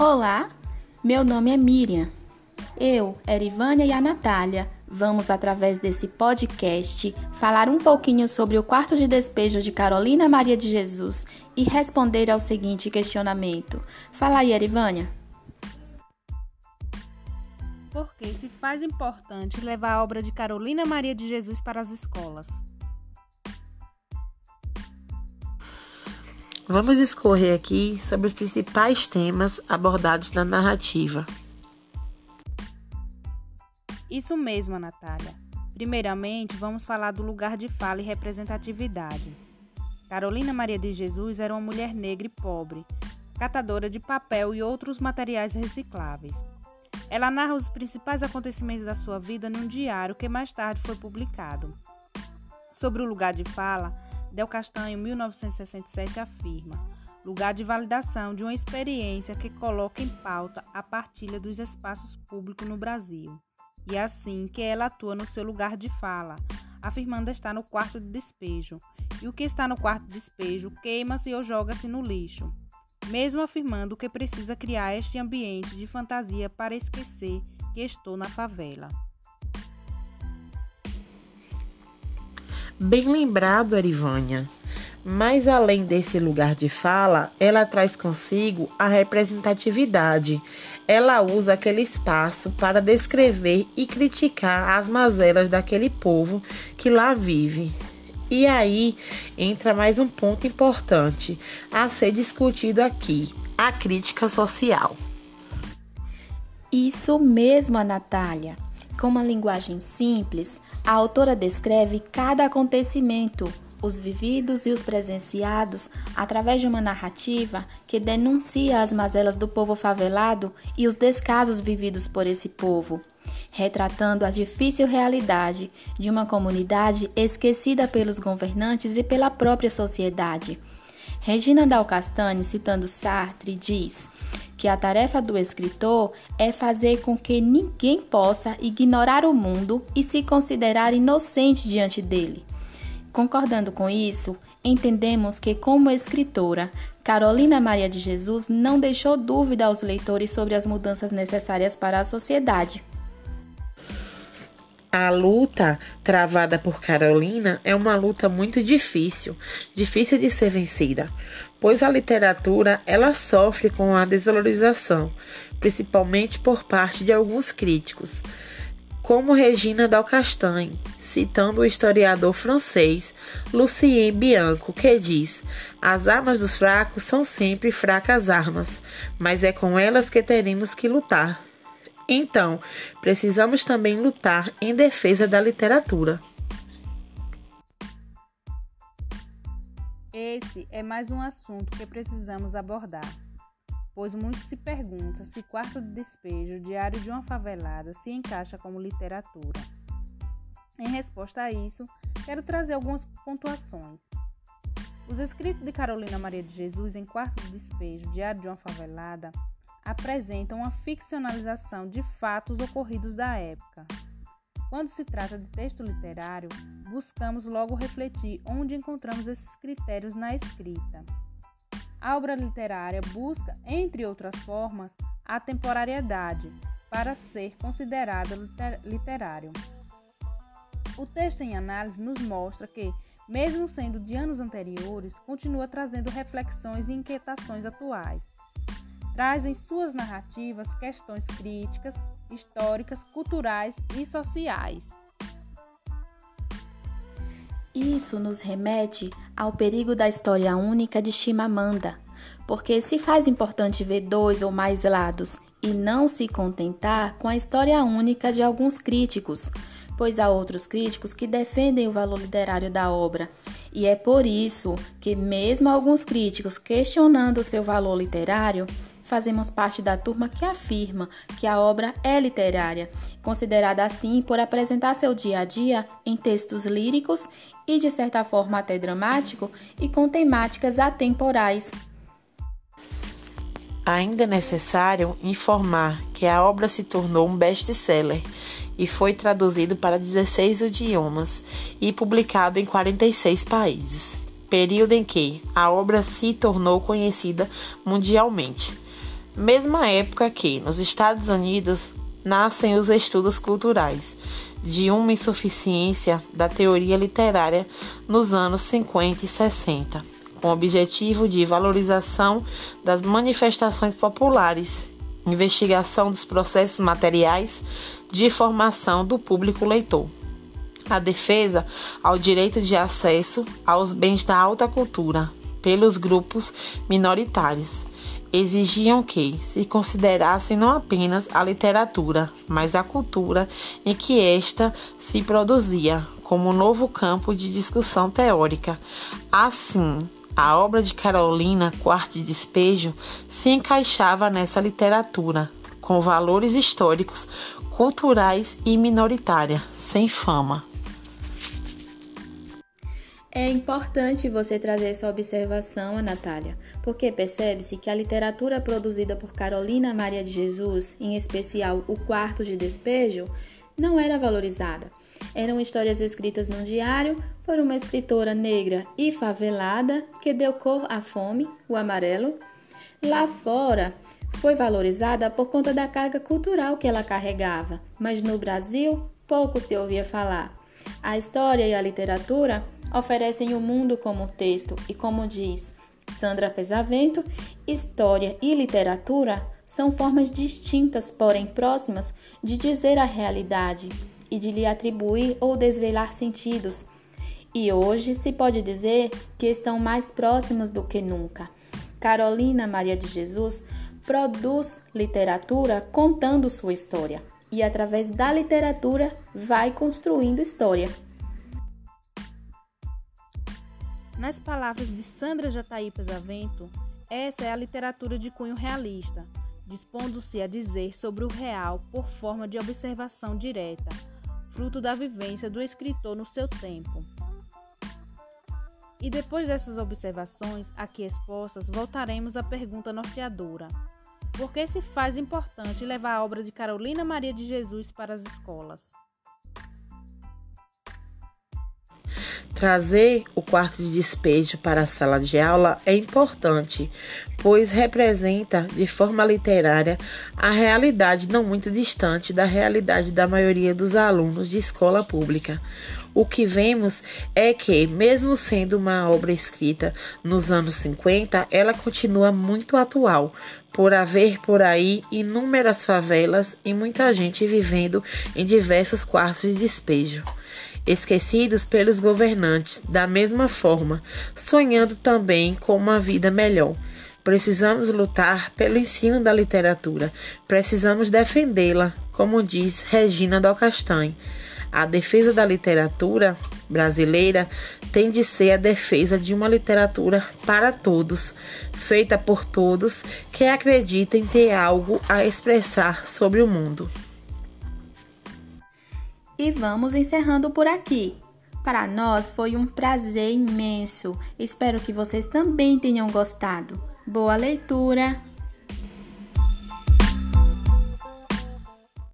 Olá, meu nome é Miriam. Eu, Erivânia e a Natália vamos, através desse podcast, falar um pouquinho sobre o quarto de despejo de Carolina Maria de Jesus e responder ao seguinte questionamento. Fala aí, Erivânia. Por que se faz importante levar a obra de Carolina Maria de Jesus para as escolas? Vamos discorrer aqui sobre os principais temas abordados na narrativa. Isso mesmo, Natália. Primeiramente, vamos falar do lugar de fala e representatividade. Carolina Maria de Jesus era uma mulher negra e pobre, catadora de papel e outros materiais recicláveis. Ela narra os principais acontecimentos da sua vida num diário que mais tarde foi publicado. Sobre o lugar de fala, Del Castanho, 1967, afirma: lugar de validação de uma experiência que coloca em pauta a partilha dos espaços públicos no Brasil. E é assim que ela atua no seu lugar de fala, afirmando estar no quarto de despejo. E o que está no quarto de despejo queima-se ou joga-se no lixo, mesmo afirmando que precisa criar este ambiente de fantasia para esquecer que estou na favela. Bem lembrado, Arivânia. Mas além desse lugar de fala, ela traz consigo a representatividade. Ela usa aquele espaço para descrever e criticar as mazelas daquele povo que lá vive. E aí entra mais um ponto importante a ser discutido aqui: a crítica social. Isso mesmo, Natália. Com uma linguagem simples, a autora descreve cada acontecimento, os vividos e os presenciados, através de uma narrativa que denuncia as mazelas do povo favelado e os descasos vividos por esse povo, retratando a difícil realidade de uma comunidade esquecida pelos governantes e pela própria sociedade. Regina Dal Castanho, citando Sartre, diz: que a tarefa do escritor é fazer com que ninguém possa ignorar o mundo e se considerar inocente diante dele. Concordando com isso, entendemos que, como escritora, Carolina Maria de Jesus não deixou dúvida aos leitores sobre as mudanças necessárias para a sociedade. A luta travada por Carolina é uma luta muito difícil, difícil de ser vencida, pois a literatura ela sofre com a desvalorização, principalmente por parte de alguns críticos, como Regina Dalcastagne, citando o historiador francês Lucien Bianco, que diz: "As armas dos fracos são sempre fracas armas, mas é com elas que teremos que lutar." Então, precisamos também lutar em defesa da literatura. Esse é mais um assunto que precisamos abordar, pois muito se pergunta se Quarto de Despejo, Diário de uma Favelada, se encaixa como literatura. Em resposta a isso, quero trazer algumas pontuações. Os escritos de Carolina Maria de Jesus em Quarto de Despejo, Diário de uma Favelada, apresentam uma ficcionalização de fatos ocorridos da época. Quando se trata de texto literário, buscamos logo refletir onde encontramos esses critérios na escrita. A obra literária busca, entre outras formas, a temporariedade para ser considerada literário. O texto em análise nos mostra que, mesmo sendo de anos anteriores, continua trazendo reflexões e inquietações atuais traz em suas narrativas questões críticas, históricas, culturais e sociais. Isso nos remete ao perigo da história única de Chimamanda, porque se faz importante ver dois ou mais lados e não se contentar com a história única de alguns críticos, pois há outros críticos que defendem o valor literário da obra. E é por isso que, mesmo alguns críticos questionando o seu valor literário, fazemos parte da turma que afirma que a obra é literária, considerada assim por apresentar seu dia a dia em textos líricos e, de certa forma, até dramático e com temáticas atemporais. Ainda é necessário informar que a obra se tornou um best-seller e foi traduzido para 16 idiomas e publicado em 46 países, período em que a obra se tornou conhecida mundialmente. Mesma época que, nos Estados Unidos, nascem os estudos culturais, de uma insuficiência da teoria literária nos anos 50 e 60, com o objetivo de valorização das manifestações populares, investigação dos processos materiais de formação do público leitor. A defesa ao direito de acesso aos bens da alta cultura pelos grupos minoritários exigiam que se considerassem não apenas a literatura, mas a cultura em que esta se produzia como novo campo de discussão teórica. Assim, a obra de Carolina Quarto de Despejo se encaixava nessa literatura, com valores históricos, culturais e minoritária, sem fama. É importante você trazer essa observação, Natália, porque percebe-se que a literatura produzida por Carolina Maria de Jesus, em especial O Quarto de Despejo, não era valorizada. Eram histórias escritas num diário por uma escritora negra e favelada que deu cor à fome, o amarelo. Lá fora, foi valorizada por conta da carga cultural que ela carregava, mas no Brasil pouco se ouvia falar. A história e a literatura oferecem o mundo como texto e, como diz Sandra Pesavento, história e literatura são formas distintas, porém próximas, de dizer a realidade e de lhe atribuir ou desvelar sentidos. E hoje se pode dizer que estão mais próximas do que nunca. Carolina Maria de Jesus produz literatura contando sua história e, através da literatura, vai construindo história. Nas palavras de Sandra Jataí Pesavento, essa é a literatura de cunho realista, dispondo-se a dizer sobre o real por forma de observação direta, fruto da vivência do escritor no seu tempo. E depois dessas observações aqui expostas, voltaremos à pergunta norteadora: por que se faz importante levar a obra de Carolina Maria de Jesus para as escolas? Trazer o quarto de despejo para a sala de aula é importante, pois representa de forma literária a realidade não muito distante da realidade da maioria dos alunos de escola pública. O que vemos é que, mesmo sendo uma obra escrita nos anos 50, ela continua muito atual, por haver por aí inúmeras favelas e muita gente vivendo em diversos quartos de despejo esquecidos pelos governantes, da mesma forma, sonhando também com uma vida melhor. Precisamos lutar pelo ensino da literatura, precisamos defendê-la, como diz Regina Dal Castanho. A defesa da literatura brasileira tem de ser a defesa de uma literatura para todos, feita por todos que acreditem ter algo a expressar sobre o mundo. E vamos encerrando por aqui. Para nós foi um prazer imenso. Espero que vocês também tenham gostado. Boa leitura!